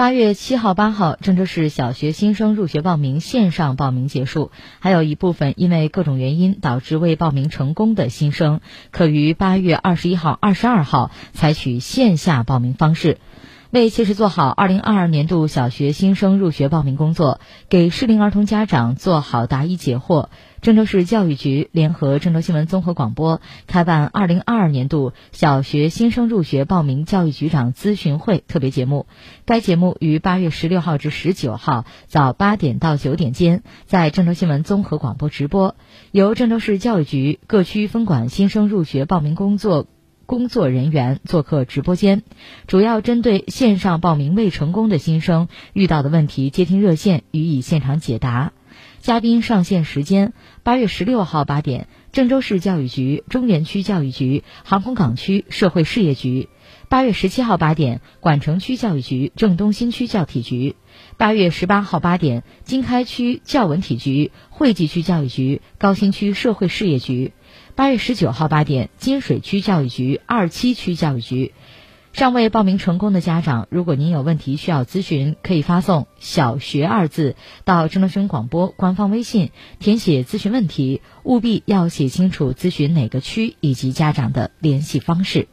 八月七号、八号，郑州市小学新生入学报名线上报名结束，还有一部分因为各种原因导致未报名成功的新生，可于八月二十一号、二十二号采取线下报名方式。为切实做好二零二二年度小学新生入学报名工作，给适龄儿童家长做好答疑解惑，郑州市教育局联合郑州新闻综合广播开办二零二二年度小学新生入学报名教育局长咨询会特别节目。该节目于八月十六号至十九号早八点到九点间在郑州新闻综合广播直播，由郑州市教育局各区分管新生入学报名工作。工作人员做客直播间，主要针对线上报名未成功的新生遇到的问题接听热线予以现场解答。嘉宾上线时间：八月十六号八点，郑州市教育局、中原区教育局、航空港区社会事业局；八月十七号八点，管城区教育局、郑东新区教体局；八月十八号八点，经开区教文体局、惠济区教育局、高新区社会事业局。八月十九号八点，金水区教育局、二七区教育局。尚未报名成功的家长，如果您有问题需要咨询，可以发送“小学”二字到郑州新闻广播官方微信，填写咨询问题，务必要写清楚咨询哪个区以及家长的联系方式。